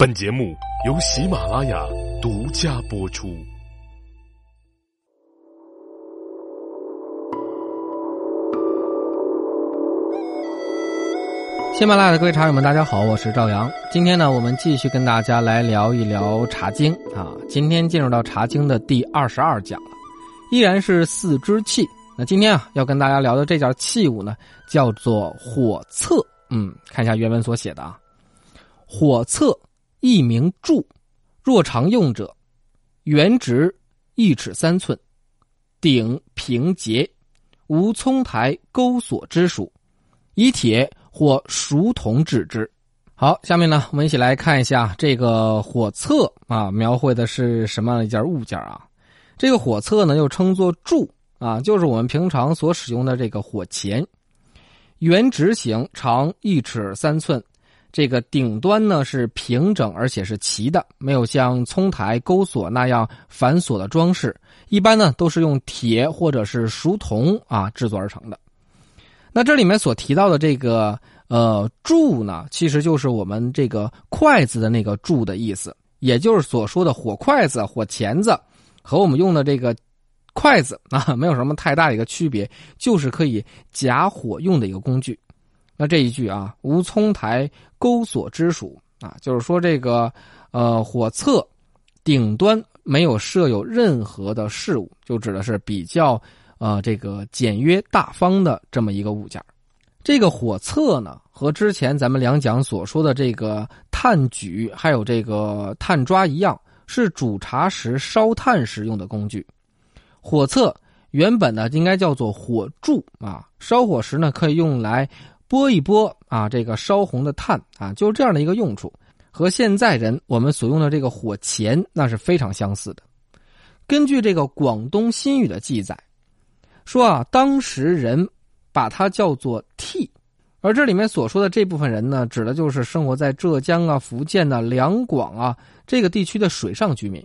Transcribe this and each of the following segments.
本节目由喜马拉雅独家播出。喜马拉雅的各位茶友们，大家好，我是赵阳。今天呢，我们继续跟大家来聊一聊《茶经》啊。今天进入到《茶经》的第二十二讲了，依然是四支器。那今天啊，要跟大家聊的这件器物呢，叫做火册。嗯，看一下原文所写的啊，火册一名柱，若常用者，圆直一尺三寸，顶平结，无葱台钩锁之属，以铁。或熟铜制之。好，下面呢，我们一起来看一下这个火册啊，描绘的是什么样的一件物件啊？这个火册呢，又称作柱啊，就是我们平常所使用的这个火钳，圆直形，长一尺三寸。这个顶端呢是平整而且是齐的，没有像葱台钩锁那样繁琐的装饰。一般呢都是用铁或者是熟铜啊制作而成的。那这里面所提到的这个呃柱呢，其实就是我们这个筷子的那个柱的意思，也就是所说的火筷子、火钳子，和我们用的这个筷子啊，没有什么太大的一个区别，就是可以夹火用的一个工具。那这一句啊，无葱台钩锁之属啊，就是说这个呃火侧顶端没有设有任何的事物，就指的是比较。啊，这个简约大方的这么一个物件这个火册呢，和之前咱们两讲所说的这个炭举还有这个炭抓一样，是煮茶时烧炭时用的工具。火册原本呢应该叫做火柱啊，烧火时呢可以用来拨一拨啊这个烧红的炭啊，就是这样的一个用处，和现在人我们所用的这个火钳那是非常相似的。根据这个广东新语的记载。说啊，当时人把它叫做“替”，而这里面所说的这部分人呢，指的就是生活在浙江啊、福建呐、两广啊这个地区的水上居民。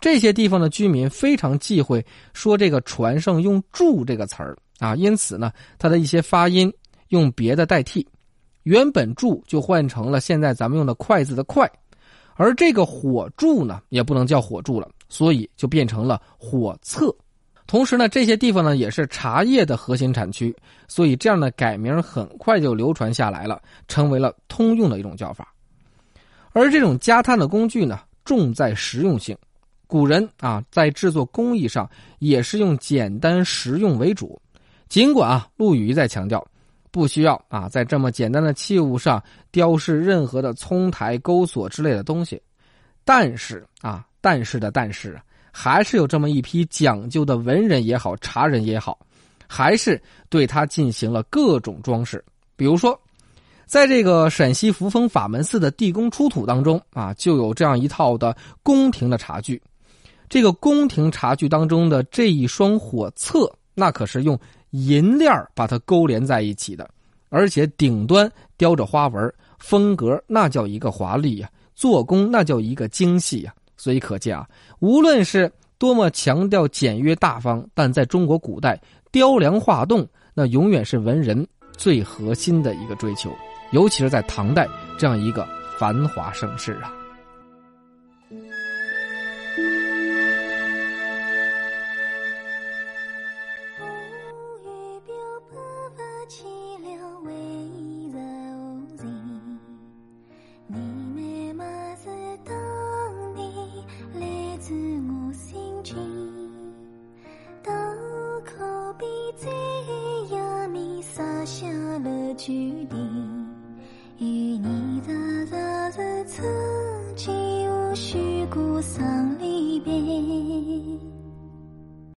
这些地方的居民非常忌讳说这个船上用“柱”这个词儿啊，因此呢，它的一些发音用别的代替，原本“柱”就换成了现在咱们用的“筷子”的“筷”，而这个火柱呢，也不能叫火柱了，所以就变成了火册。同时呢，这些地方呢也是茶叶的核心产区，所以这样的改名很快就流传下来了，成为了通用的一种叫法。而这种加炭的工具呢，重在实用性。古人啊，在制作工艺上也是用简单实用为主。尽管啊，陆羽一再强调，不需要啊，在这么简单的器物上雕饰任何的葱台、钩锁之类的东西，但是啊，但是的但是。还是有这么一批讲究的文人也好，茶人也好，还是对它进行了各种装饰。比如说，在这个陕西扶风法门寺的地宫出土当中啊，就有这样一套的宫廷的茶具。这个宫廷茶具当中的这一双火册，那可是用银链把它勾连在一起的，而且顶端雕着花纹，风格那叫一个华丽呀，做工那叫一个精细呀。所以可见啊，无论是多么强调简约大方，但在中国古代，雕梁画栋那永远是文人最核心的一个追求，尤其是在唐代这样一个繁华盛世啊。下了决定